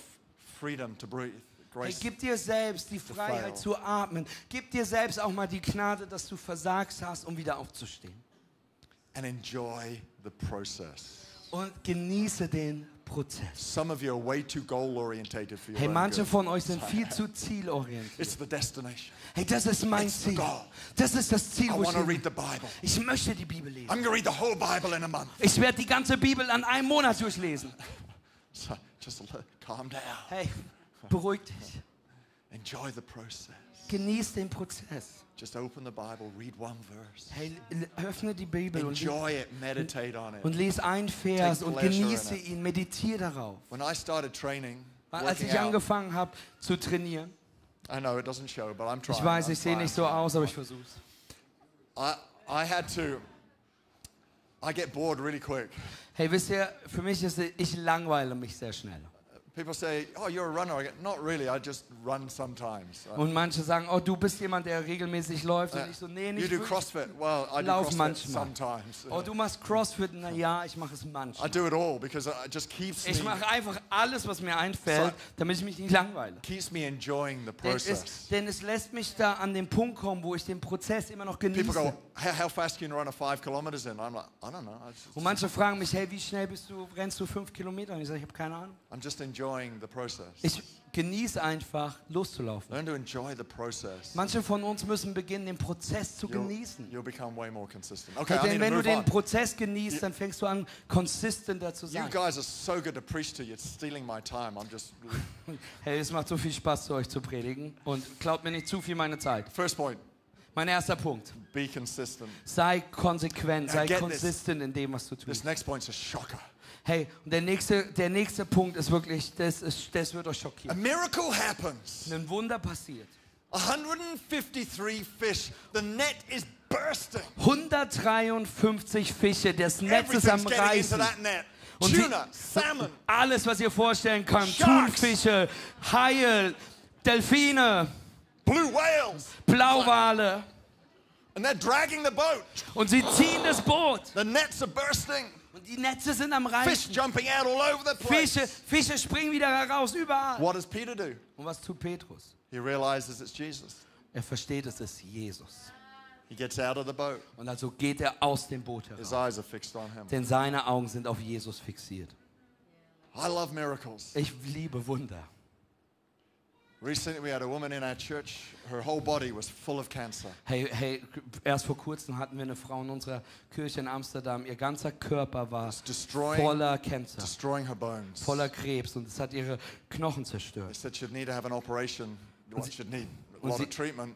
freedom to breathe. Hey, gib dir selbst die Freiheit zu atmen. Gib dir selbst auch mal die Gnade, dass du versagst hast, um wieder aufzustehen. And enjoy the process. Und genieße den Prozess. Some of you are way too goal orientated for your Hey, manche von euch sind viel zu zielorientiert. It's the destination. Hey, das ist mein It's the Ziel. goal. Das ist das Ziel, I wo ich want to hin read the Bible. Ich möchte die Bibel lesen. I'm going to read the whole Bible in a month. Ich werde die ganze Bibel an einem Monat durchlesen. So, Just calm down. Hey, beruhig dich. Enjoy the process. Genieß den Prozess. Just open the Bible, read one verse. Hey, öffne die Bibel und, Enjoy it, meditate on und it. lies einen Vers und genieße ihn, meditiere darauf. When I started training, Als ich angefangen habe zu trainieren, I know it doesn't show, but I'm trying. ich weiß, ich sehe nicht so aus, aber ich versuch's. I, I had to, I get bored really quick. Hey, wisst ihr, für mich ist ich langweile mich sehr schnell. People say, oh, you're a runner. I go, not really, I just run sometimes. I- Und manche sagen, oh, du bist jemand, der regelmäßig läuft. Und Uh, ich so, nee, you nicht do wirklich. CrossFit? Well, I do CrossFit manchmal. sometimes. Oh, du machst Crossfit? Na ja, ich mache es I manchmal. do it all because it just keeps Ich mache einfach alles, was mir einfällt, damit ich mich nicht langweile. keeps me enjoying the Denn process. es, denn es lässt mich da an den Punkt kommen, wo ich den Prozess immer noch People genieße. go, how, how fast can you run a five kilometers in? I'm like, I don't know. I just- Und manche fragen mich, hey, wie schnell bist du, rennst du fünf Kilometer? Und ich sage, ich habe keine Ahnung. I'm just enjoying the process. Ich genieße einfach, loszulaufen. Learn to enjoy the process. Manche von uns müssen beginnen, den Prozess zu You'll, genießen. you'll become way more consistent. Okay, I denn wenn du move den on. Prozess genießt, dann fängst du an, konsistenter zu You sein. guys are so good to preach to. You're stealing my time. I'm just. Hey, es macht so viel Spaß, zu euch zu predigen. Und klaut mir nicht zu viel meine Zeit. First point: Mein erster Punkt. be consistent. Sei konsequent, sei this. konsistent in dem, was du This tust. next point's a shocker. Hey, und der nächste, der nächste Punkt ist wirklich, das, ist, das wird euch A schockieren. miracle happens. Ein Wunder passiert. 153 fish. The net is bursting. 153 Fische, das Netz ist am Reißen. Und Tuna, salmon, Alles, was ihr vorstellen könnt. Sharks. Thunfische, Haie, Delfine, blue whales, Blauwale. and they're dragging the boat. Und sie ziehen das Boot. The nets are bursting. Und die Netze sind am Fish Reißen. jumping out all over the place. Fische, Fische springen wieder heraus, überall. What does Peter do? Und was tut Petrus? He realizes it's Jesus. Er versteht, es ist Jesus. He gets out of the boat. Und also geht er aus dem Boot His heraus. eyes are fixed on him. Denn seine Augen sind auf Jesus fixiert. I love miracles. Ich liebe Wunder. Recently, we had a woman in our church. Her whole body was full of cancer. Hey, hey, erst vor kurzem hatten wir eine Frau in unserer Kirche in Amsterdam. Ihr ganzer Körper war voller Cancer, destroying her bones. voller Krebs und es hat ihre Knochen They zerstört. said she'd need to have an operation. Sie- she'd need a lot of treatment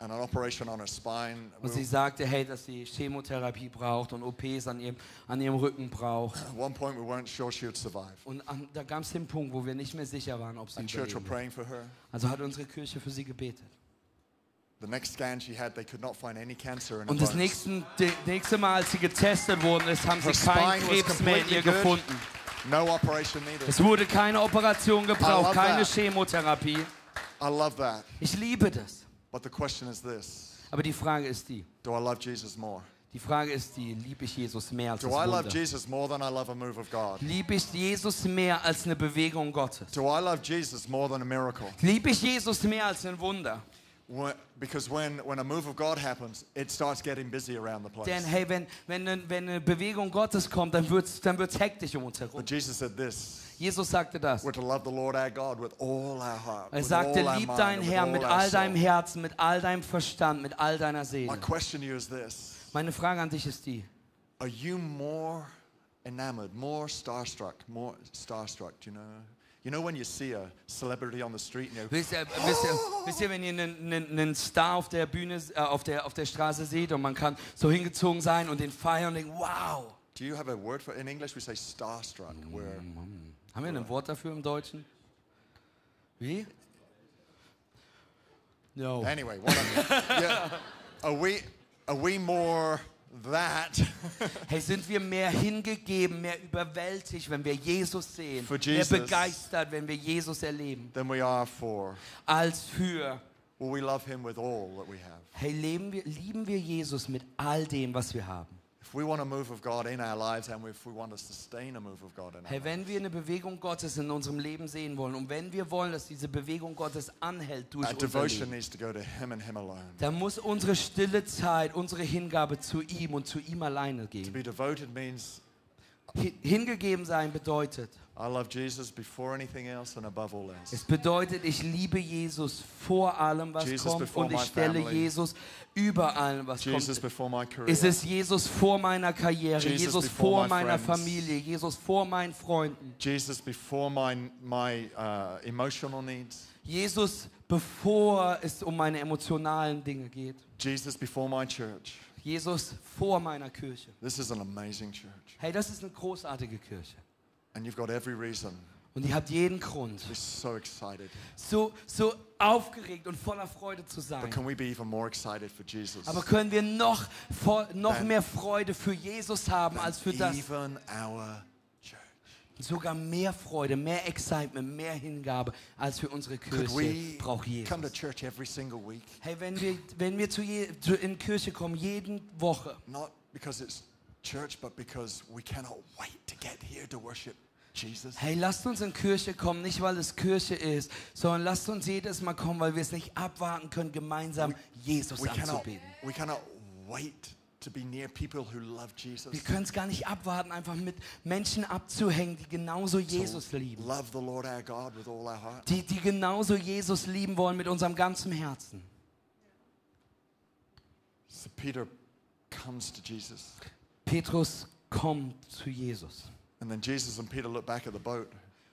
Und sie sagte, hey, dass sie Chemotherapie braucht und OPs an ihrem, an ihrem Rücken braucht. At one point, we weren't sure she would survive. Und an, da gab es den Punkt, wo wir nicht mehr sicher waren, ob sie And church were überleben. praying for her. Also hat unsere Kirche für sie gebetet. Und das nächsten, nächste Mal, als sie getestet worden ist, haben sie keinen Krebs mehr in ihr gefunden. No operation needed. Es wurde keine Operation I gebraucht, love keine that. Chemotherapie. Ich liebe das. But the question is this Aber die Frage ist die, Do I love Jesus more? die Frage ist die, liebe ich Jesus mehr als Do das I love Wunder? Jesus more than I love a move of God? Liebe ich Jesus mehr als eine Bewegung Gottes? Do I love Jesus more than a miracle? Liebe ich Jesus mehr als ein Wunder? Because when, when a move of God happens, it starts getting busy around the place. Denn hey, wenn, wenn, wenn eine Bewegung Gottes kommt, dann wird es dann wird's hektisch um uns herum. But Jesus said this Jesus sagte das. We're to love the Lord our God with all our heart. Er sagte, lieb deinen with Herrn mit all deinem soul." Herzen, mit all deinem Verstand, mit all deiner My Seele. question to you is this Meine Frage an dich ist die, Are you more enamored, more starstruck, more starstruck? Do you know? You know when you see a celebrity on the street and wisst ihr, wisst ihr, wisst ihr wenn ihr einen, einen, einen Star auf der Bühne, äh, auf, der, auf der Straße seht und man kann so hingezogen sein und den feiern und denken, wow. Do you have a word for in English? We say starstruck. Where Haben wir ein Wort dafür im Deutschen? Wie? No. anyway, what I mean, yeah, are we are we more that Hey, sind wir mehr hingegeben, mehr überwältigt, wenn wir Jesus sehen, For mehr Jesus. begeistert, wenn wir Jesus erleben, than we are for? als für, Will we love Him with all that we have? hey, leben wir, lieben wir Jesus mit all dem, was wir haben. If we want a move of God in our lives and if we want to sustain a move of God in our Hey, lives, wenn wir eine Bewegung Gottes in unserem Leben sehen wollen und wenn wir wollen, dass diese Bewegung Gottes anhält durch our devotion needs to go to Him and Him alone. dann muss unsere stille Zeit, unsere Hingabe zu ihm und zu ihm alleine To gehen. be devoted means Hingegeben sein bedeutet, I love Jesus before anything else and above all es bedeutet, ich liebe Jesus vor allem, was Jesus kommt und ich stelle family. Jesus über allem, was Jesus kommt. career. Ist es Jesus vor meiner Karriere, Jesus Jesus before vor my meiner friends. Familie, Jesus vor meinen Freunden, Jesus before my, my uh, emotional needs. Jesus bevor es um meine emotionalen Dinge geht, Jesus before my church. Jesus vor meiner Kirche. This is an amazing church. Hey, das ist eine großartige Kirche. And you've got every reason Und ihr habt jeden Grund, so excited. so, so aufgeregt und voller Freude zu But sein. can we be even more excited for Jesus? Aber können wir noch, noch mehr Freude für Jesus haben als für das? Even our. Sogar mehr Freude, mehr Excitement, mehr Hingabe als für unsere Kirche we braucht Jesus. Hey, wenn wir, wenn wir zu je, zu, in Kirche kommen, jede Woche, Not because it's church, but because we cannot wait to get here to worship Jesus. hey, lasst uns in Kirche kommen, nicht weil es Kirche ist, sondern lasst uns jedes Mal kommen, weil wir es nicht abwarten können, gemeinsam Jesus We cannot, anzubeten. we cannot wait to be near people who love Jesus. Wir können es gar nicht abwarten, einfach mit Menschen abzuhängen, die genauso Jesus lieben. Love the Lord our God with all our heart. Die, die genauso Jesus lieben wollen mit unserem ganzen Herzen. So Peter comes to Jesus. Petrus kommt zu Jesus. And then Jesus and Peter look back at the boat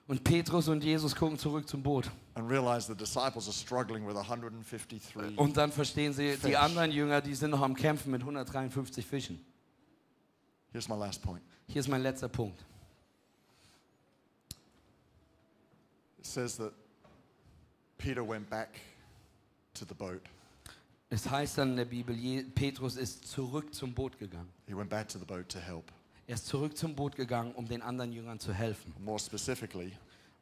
Und Petrus und Jesus gucken zurück zum Boot. and realize the disciples are struggling with 153. Und dann verstehen sie, die anderen Jünger, die sind noch am Kämpfen mit 153 Fischen. Here's my last point. Hier ist mein letzter Punkt. It says that Peter went back to the boat. Es heißt dann in der Bibel, Petrus ist zurück zum Boot gegangen. He went back to the boat to help. Er ist zurück zum Boot gegangen, um den anderen Jüngern zu helfen. More specifically,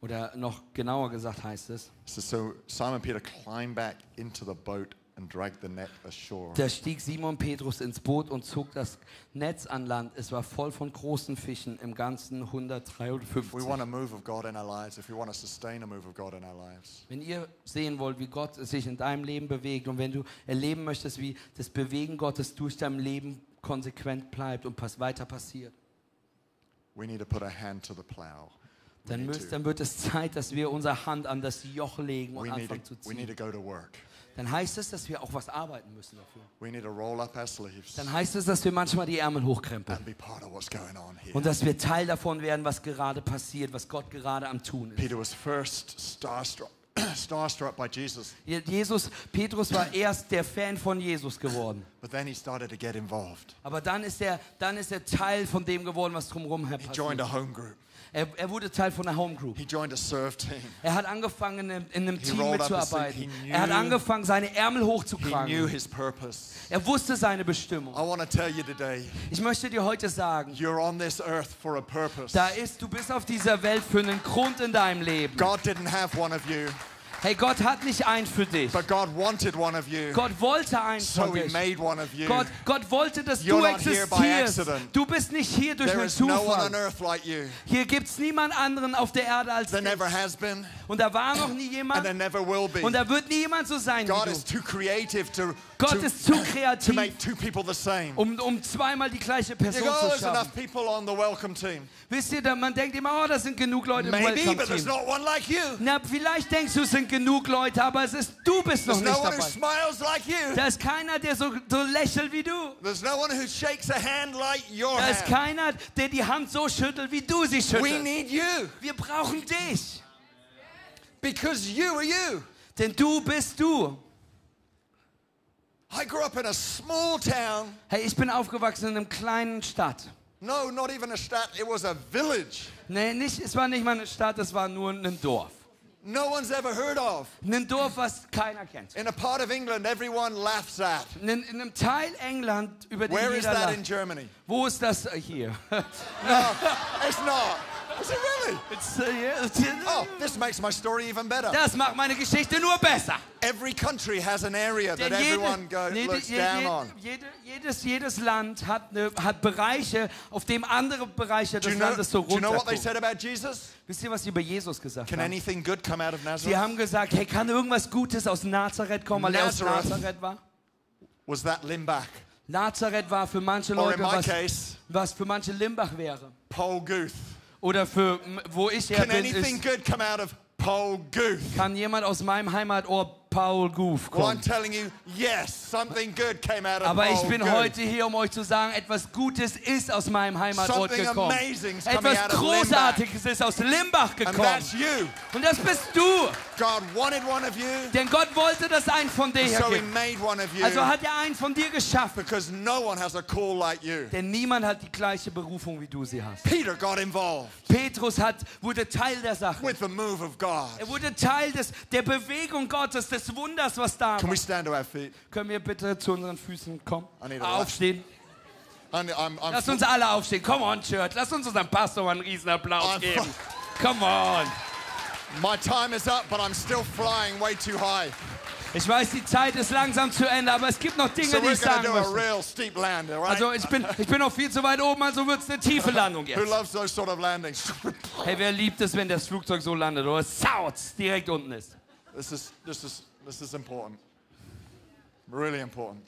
Oder noch genauer gesagt heißt es, says, so Simon Peter climbed back into the boat and dragged the net ashore. da stieg Simon Petrus ins Boot und zog das Netz an Land. Es war voll von großen Fischen, im Ganzen If we 153. want a move of God in our lives, if we want to sustain a move of God in our lives, Wenn ihr sehen wollt, wie Gott sich in deinem Leben bewegt und wenn du erleben möchtest, wie das Bewegen Gottes durch dein Leben konsequent bleibt und pass weiter passiert, we need to put our hand to the plow. We dann, müsst, dann wird es Zeit, dass wir unsere Hand an das Joch legen und we need, anfangen to, zu ziehen. to go to work. Dann heißt es, dass wir auch was arbeiten müssen dafür. We need to roll up our sleeves Dann heißt es, dass wir manchmal die Ärmel hochkrempeln. Und dass wir Teil davon werden, was gerade passiert, was Gott gerade am Tun ist. Peter was first starstruck, starstruck by Jesus, Jesus, Petrus war erst der Fan von Jesus geworden. But then he started to get involved. Aber dann ist er, dann ist er Teil von dem geworden, was drumherum He joined passiert. a home group. Er, er wurde Teil von der Home Group. He joined a serve team. Er hat angefangen, in, in einem He Team mitzuarbeiten. He Er hat knew- angefangen, seine Ärmel He knew hochzukragen. his purpose. Er wusste seine Bestimmung. I want to tell you today, Ich möchte dir heute sagen, you're on this earth for a purpose. da ist, du bist auf dieser Welt für einen Grund in deinem Leben. God didn't have one of you, Hey, Gott hat nicht einen für dich. but God wanted one of you. Gott wollte einen So von dich. made one of you. Gott, Gott wollte, dass You're du existierst. Du bist nicht hier durch There einen is no one on Zufall. earth like you. Hier gibt es niemand anderen auf der Erde als There dich. never has been, Und da war noch nie and jemand there never will be. und da wird nie jemand so sein God wie is du. too creative to, Gott to, ist zu to kreativ, make two people the same. um, um zweimal die gleiche You Person go, zu enough schaffen. people on the welcome team. Wisst ihr, da- man denkt immer, oh, das sind genug Leute im Maybe, but there's Welcome-Team. not one like you. Na, vielleicht denkst du, es sind genug Leute, aber es ist, du bist noch There's no nicht one who dabei. smiles like you. Da ist keiner, der so, so lächelt wie du. There's no one who shakes a hand like your Da ist hand. keiner, der die Hand so schüttelt, wie du sie We schüttelst. need you Wir brauchen dich, because you are you. denn du bist du. I grew up in a small town. Hey, ich bin aufgewachsen in einer kleinen Stadt. No, not even a stat. It was a village. Nee, nicht, es war nicht mal eine Stadt, es war nur ein Dorf. No one's ever heard of. Ein Dorf, was keiner kennt. In a part of England, everyone laughs at. In, in einem Teil England, über den Where is that in lacht. Germany? Wo ist das hier? No, it's not. Is it really? It's, äh, yeah, Oh, this makes my story even better. Das macht meine Geschichte nur besser. Every country has an area that jede, everyone go, jede, looks jede, down on. jede, jedes, jedes Land hat, eine, hat Bereiche, auf dem andere Bereiche des Landes so do you know what they said about Jesus? Wisst ihr, was sie über Jesus gesagt Can haben? anything good come out of Sie Nazareth? haben gesagt, hey, kann irgendwas Gutes aus Nazareth kommen, weil er aus Nazareth. Nazareth war? Was that Limbach? Nazareth war für manche Leute, was, case, was für manche Limbach wäre. Paul Guth. Oder für, wo ich her Can bin, anything ist, good come out of Paul Guth? kann jemand aus meinem Heimatort Paul Goof Well, I'm kommen. telling you, yes, something good came out of Aber ich Paul bin Guth. heute hier, um euch zu sagen, etwas Gutes ist aus meinem Heimatort Something gekommen. coming Etwas out of Großartiges ist aus Limbach And gekommen. that's you. Und das bist du. God wanted one of you, Denn Gott wollte, dass ein von dir so He made one of you. Also hat er einen von dir geschaffen. Because no one has a call like you. Denn niemand hat die gleiche Berufung, wie du sie hast. Peter got involved Petrus hat, wurde Teil der Sache. with the move of God. Er wurde Teil des, der Bewegung Gottes, des Wunders, was da Can war. we stand to our feet? Können wir bitte zu unseren Füßen kommen? Aufstehen. I'm, I'm, I'm Lass uns alle aufstehen. Come on, Church. Lass uns unserem Pastor einen riesen Applaus geben. Come on. My time is up, but I'm still flying way too high. Ich weiß, die Zeit ist langsam zu Ende, aber es gibt noch Dinge, So die ich going sagen to do a möchte. real steep land, right? Also ich bin, ich bin noch viel zu weit oben, also wird es eine tiefe Landung Who jetzt. loves those sort of landings? Hey, wer liebt es, wenn das Flugzeug so landet oder Sounds direkt unten ist? This is, this is, this is important. Really important.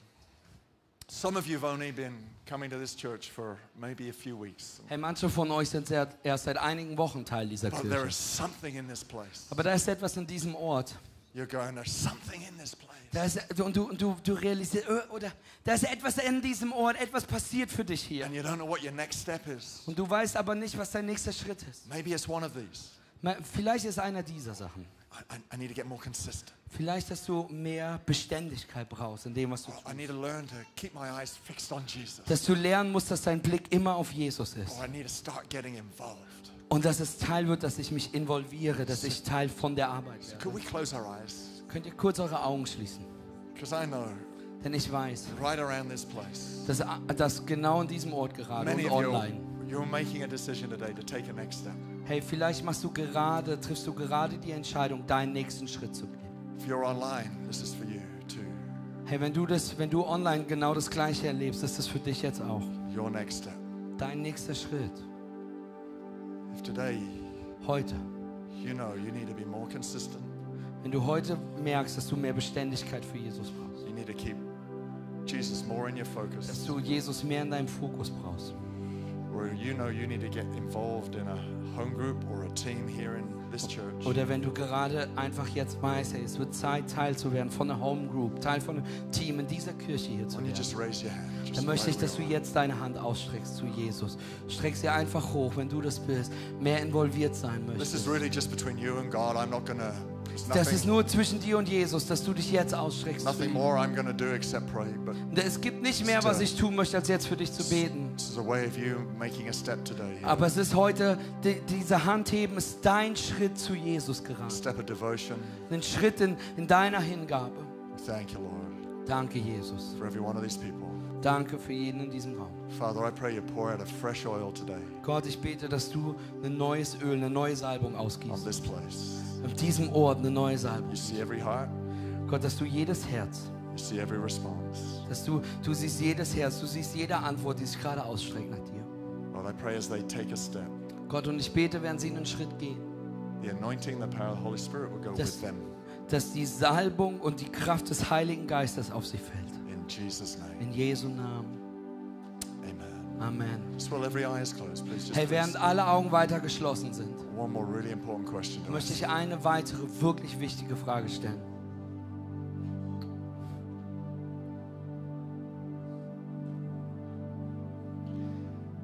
Some of you have only been coming to this church for maybe a few weeks. Hey, manche von euch sind sehr, erst seit einigen Wochen Teil dieser But there Kirche. is something in this place. Aber da ist etwas in diesem Ort. You're going, there's something in this place. Da ist, und du, und du, du realisierst, äh, oder da ist etwas in diesem Ort, etwas passiert für dich hier. And you don't know what your next step is. Und du weißt aber nicht, was dein nächster Schritt ist. Maybe it's one of these. Ma- Vielleicht ist einer dieser Sachen. I, I, I need to get more consistent. Vielleicht, dass du mehr Beständigkeit brauchst in dem, was du I tust. need to learn to keep my eyes fixed on Jesus. Dass du lernen musst, dass dein Blick immer auf Jesus ist. Or I need to start getting involved. Und dass es Teil wird, dass ich mich involviere, dass ich Teil von der Arbeit werde. Could we close our eyes? Könnt ihr kurz eure Augen schließen? Because I know Denn ich weiß, right around this place, dass, dass genau in diesem Ort gerade und online, you're making a decision today to take a next step. Hey, vielleicht machst du gerade, triffst du gerade die Entscheidung, deinen nächsten Schritt zu gehen. If you're online, this is for you too. Hey, wenn du das, wenn du online genau das Gleiche erlebst, ist das für dich jetzt auch. Your next step. Dein nächster Schritt. If today Heute. you know you need to be more consistent, Wenn du heute merkst, dass du mehr Beständigkeit für Jesus brauchst. you need to keep Jesus more in your Dass focus, du Jesus mehr in deinem Fokus brauchst. Oder wenn du gerade einfach jetzt weißt, hey, es wird Zeit, Teil zu werden von einer Home Group, Teil von einem Team in dieser Kirche hier zu werden. just raise your hand. Just Dann möchte ich, dass du jetzt deine Hand ausstreckst zu Jesus. Streck sie einfach hoch, wenn du das bist, mehr involviert sein are. This is möchtest. really just between you and God. I'm not gonna. Das ist nur zwischen dir und Jesus, dass du dich jetzt ausstreckst. nothing more I'm gonna do except pray. But Es gibt nicht mehr, was ich tun möchte, als jetzt für dich zu beten. Aber es ist heute, die, diese Handheben ist dein Schritt zu Jesus step of devotion. Ein Schritt in, in deiner Hingabe. Thank you, Lord, Danke, Jesus. for every one of these people. Danke für jeden in diesem Raum. Father, I pray you pour out a fresh oil today Gott, ich bete, dass du ein neues Öl, eine neue Salbung on ausgießt. this place. An diesem Ort eine neue Salbung. You see every heart. Gott, dass du jedes Herz, You see every response. dass du, du siehst jedes Herz, du siehst jede Antwort, die sich gerade ausstreckt nach dir. Lord, I pray as they take a step, Gott, und ich bete, während sie einen Schritt gehen, the anointing, the power of the Holy Spirit will go Das- with them. dass die Salbung und die Kraft des Heiligen Geistes auf sie fällt. In Jesus' name. In Jesu Namen. Amen. Amen. Just while every eye is closed, please just Hey, während alle Augen weiter geschlossen sind, one more really important question to möchte ich eine weitere wirklich wichtige Frage stellen.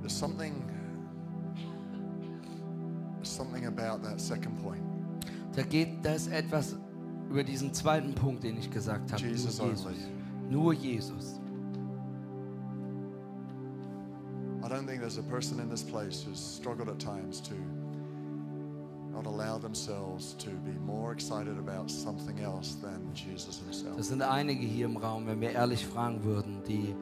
There's something something about that second point. Da geht, da ist etwas über diesen zweiten Punkt, den ich gesagt habe. Jesus Jesus. only. Nur Jesus. I don't think there's a person in this place who's struggled at times to not allow themselves to be more excited about something else than Jesus himself. Das sind einige hier im Raum, wenn wir ehrlich fragen würden, die,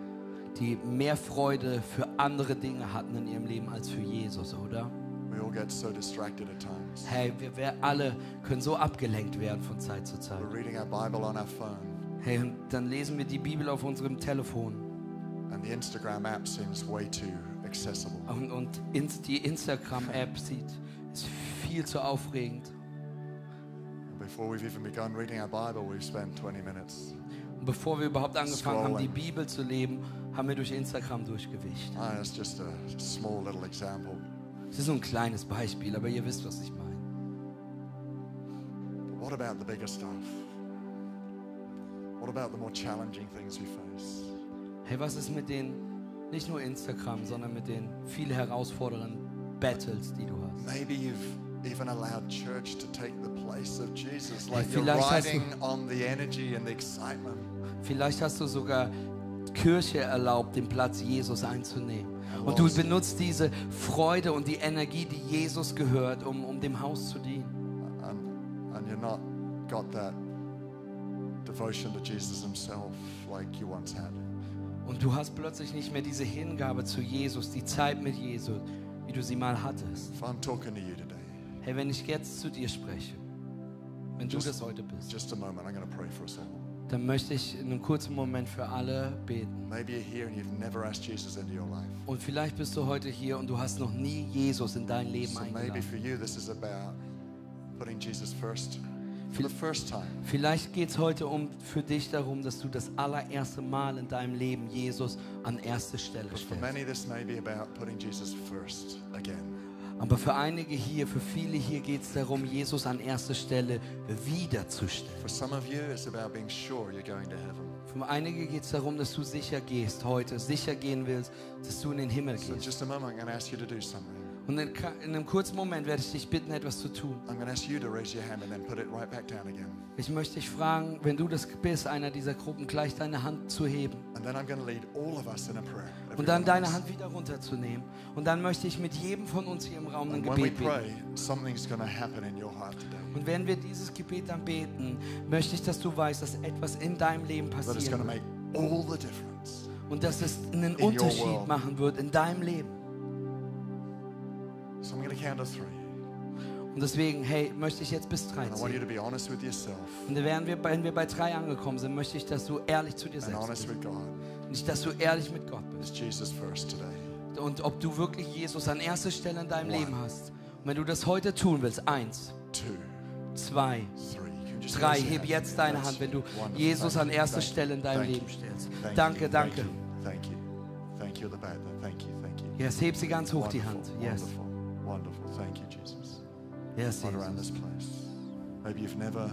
die mehr Freude für andere Dinge hatten in ihrem Leben als für Jesus, oder? We all get so distracted at times. Hey, wir, wir alle können so abgelenkt werden von Zeit zu Zeit. We're reading our Bible on our phone, Hey, und dann lesen wir die Bibel auf unserem Telefon. and the Instagram app seems way too accessible. Und, und ins, die Instagram-App sieht, ist viel zu aufregend. And before we've even begun reading our Bible, we've spent 20 minutes. Und bevor wir überhaupt angefangen haben, die Scrolling. Bibel zu leben, haben wir durch Instagram durchgewischt. Ah, it's just a small little example. Das ist so ein kleines Beispiel, aber ihr wisst, was ich meine. But what about the bigger stuff? What about the more challenging things we face? Hey, was ist mit den, nicht nur Instagram, sondern mit den viel herausfordernden Battles, die du hast? Maybe you've even allowed church to take the place of Jesus, like Hey, you're vielleicht hast du- riding on the energy and the excitement. Vielleicht hast du sogar Kirche erlaubt, den Platz Jesus einzunehmen. Und du benutzt diese Freude und die Energie, die Jesus gehört, um, um dem Haus zu dienen. and, and you're not got that devotion to Jesus himself like you once had. Und du hast plötzlich nicht mehr diese Hingabe zu Jesus, die Zeit mit Jesus, wie du sie mal hattest. If I'm talking to you today, Hey, wenn ich jetzt zu dir spreche, wenn du Just- das heute bist, just a moment, I'm going to pray for us all. dann möchte ich in einem kurzen Moment für alle beten. Maybe you're here and you've never asked Jesus into your life. Und vielleicht bist du heute hier und du hast noch nie Jesus in dein Leben So eingeladen. Vielleicht geht es heute um, für dich darum, dass du das allererste Mal in deinem Leben Jesus an erste Stelle stellst. many, this may be about putting Jesus first again. Aber für einige hier, für viele hier geht es darum, Jesus an erste Stelle wiederzustellen. For some of you, it's about being sure you're going to heaven. Für einige geht es darum, dass du sicher gehst heute, sicher gehen willst, dass du in den Himmel So gehst. just a moment, I'm going to ask you to do something. Und in, einem kurzen Moment werde ich dich bitten, etwas zu tun. Right. Ich möchte dich fragen, wenn du das bist, einer dieser Gruppen, gleich deine Hand zu heben. Und dann deine. Hand wieder runterzunehmen. Und dann möchte ich mit jedem von uns hier im Raum ein Gebet beten. Und wenn wir dieses Gebet dann beten, möchte ich, dass du weißt, dass etwas in deinem Leben passiert und dass es einen Unterschied machen wird in deinem Leben. So I'm going to count to three. Und deswegen, hey, möchte ich jetzt bis drei And I want you zählen. to be honest with yourself Und während wir, wenn wir bei drei angekommen sind, möchte ich, dass du ehrlich zu dir and selbst honest bist. with God. Nicht, dass du ehrlich mit Gott Is bist. Jesus first today? Und ob du wirklich Jesus an erster Stelle in deinem One. Leben hast. Und wenn du das heute tun willst, eins, Two, zwei, three. You just Drei, raise your heb hand. jetzt deine That's Hand, wenn du wonderful. Jesus Thank an you, erste thank you, Stelle in deinem thank Leben you, stellst. thank Danke, you, danke. Thank you. Thank you. Thank you at the back there. Thank you, thank you. Yes, heb sie ganz hoch, die Hand. Wonderful, Yes, Wonderful. Wonderful. Thank you, Jesus. yes, Right around this Jesus. place. Maybe you've never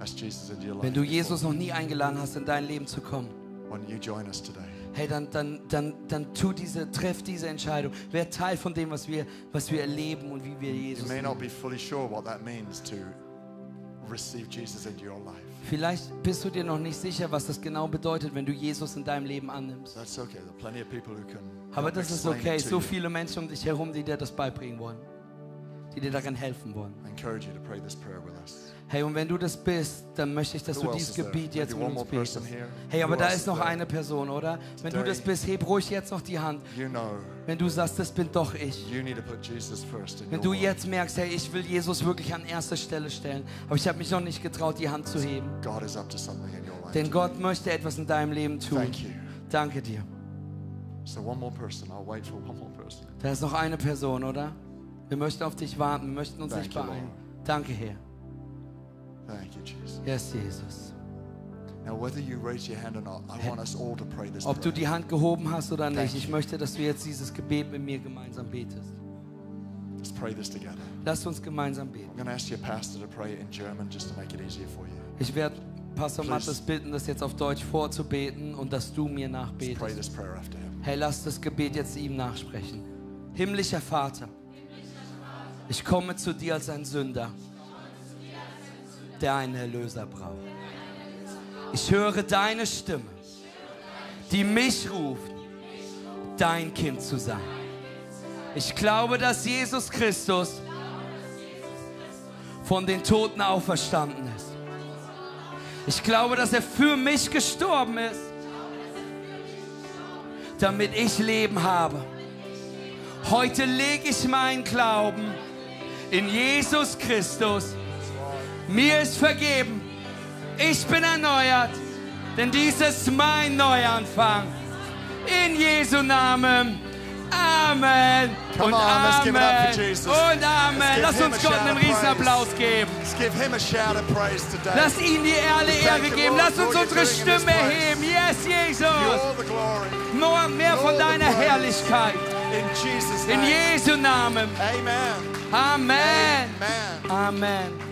asked Jesus into your life. Wenn du. Jesus noch nie eingeladen hast, in dein Leben zu kommen, Why don't you join us today? hey, dann, dann, dann, dann tu diese, treff diese Entscheidung. Wer Teil von dem, was wir, was wir erleben und wie wir You Jesus may not be fully sure what that means to receive Jesus into your life. Vielleicht bist du dir noch nicht sicher, was das genau bedeutet, wenn du Jesus in deinem Leben annimmst. That's okay. There are plenty of people who can. Aber das ist okay. So viele Menschen um dich herum, die dir das beibringen wollen, die dir darin helfen wollen. Hey, und wenn du das bist, dann möchte ich, dass du dieses? Gebiet jetzt mit uns betest. Hey, aber da ist is noch eine Person, oder? Wenn du das bist, heb ruhig jetzt noch die Hand. You know, Wenn du sagst, das bin doch ich. Wenn du jetzt merkst, hey, ich will Jesus wirklich an erster Stelle stellen, aber ich habe mich noch nicht getraut, die Hand zu heben. Denn Gott möchte etwas in deinem Leben tun. Danke dir. So one more person. I'll wait for one more person. Da ist noch eine Person, oder? Wir möchten auf dich warten, wir möchten uns Thank nicht you, beeilen. Danke, Herr. Thank you, Jesus. Yes, Jesus. Now, whether you raise your hand or not, I want us all to pray this Ob du die Hand gehoben hast oder Thank nicht, ich you. möchte, dass du jetzt dieses Gebet mit mir gemeinsam betest. Let's pray this together. Lass uns gemeinsam beten. I'm going to ask your pastor to pray it in German just to make it easier for you. Ich werde Pastor Please. Mattes bitten, das jetzt auf Deutsch vorzubeten und dass du mir Let's pray nachbetest. this prayer after him. Hey, lass das Gebet jetzt ihm nachsprechen. Himmlischer Vater, ich komme zu dir als ein Sünder, der einen Erlöser braucht. Ich höre deine Stimme, die mich ruft, dein Kind zu sein. Ich glaube, dass Jesus Christus von den Toten auferstanden ist. Ich glaube, dass er für mich gestorben ist damit ich Leben habe. Heute lege ich meinen Glauben in Jesus Christus. Mir ist vergeben. Ich bin erneuert, denn dies ist mein Neuanfang. In Jesu Namen. Amen. Come Und on, let's give it up for Amen. Jesus. Und Amen. Lass uns Gott einen Riesenapplaus geben. Let's give him a shout of praise today. Lass ihn die alle Ehre geben. Lass uns unsere Stimme heben. Yes, Jesus. Glory. Mehr, von deiner. Herrlichkeit. In Jesus' In name. Jesu Namen. Amen. Amen. Amen. Amen.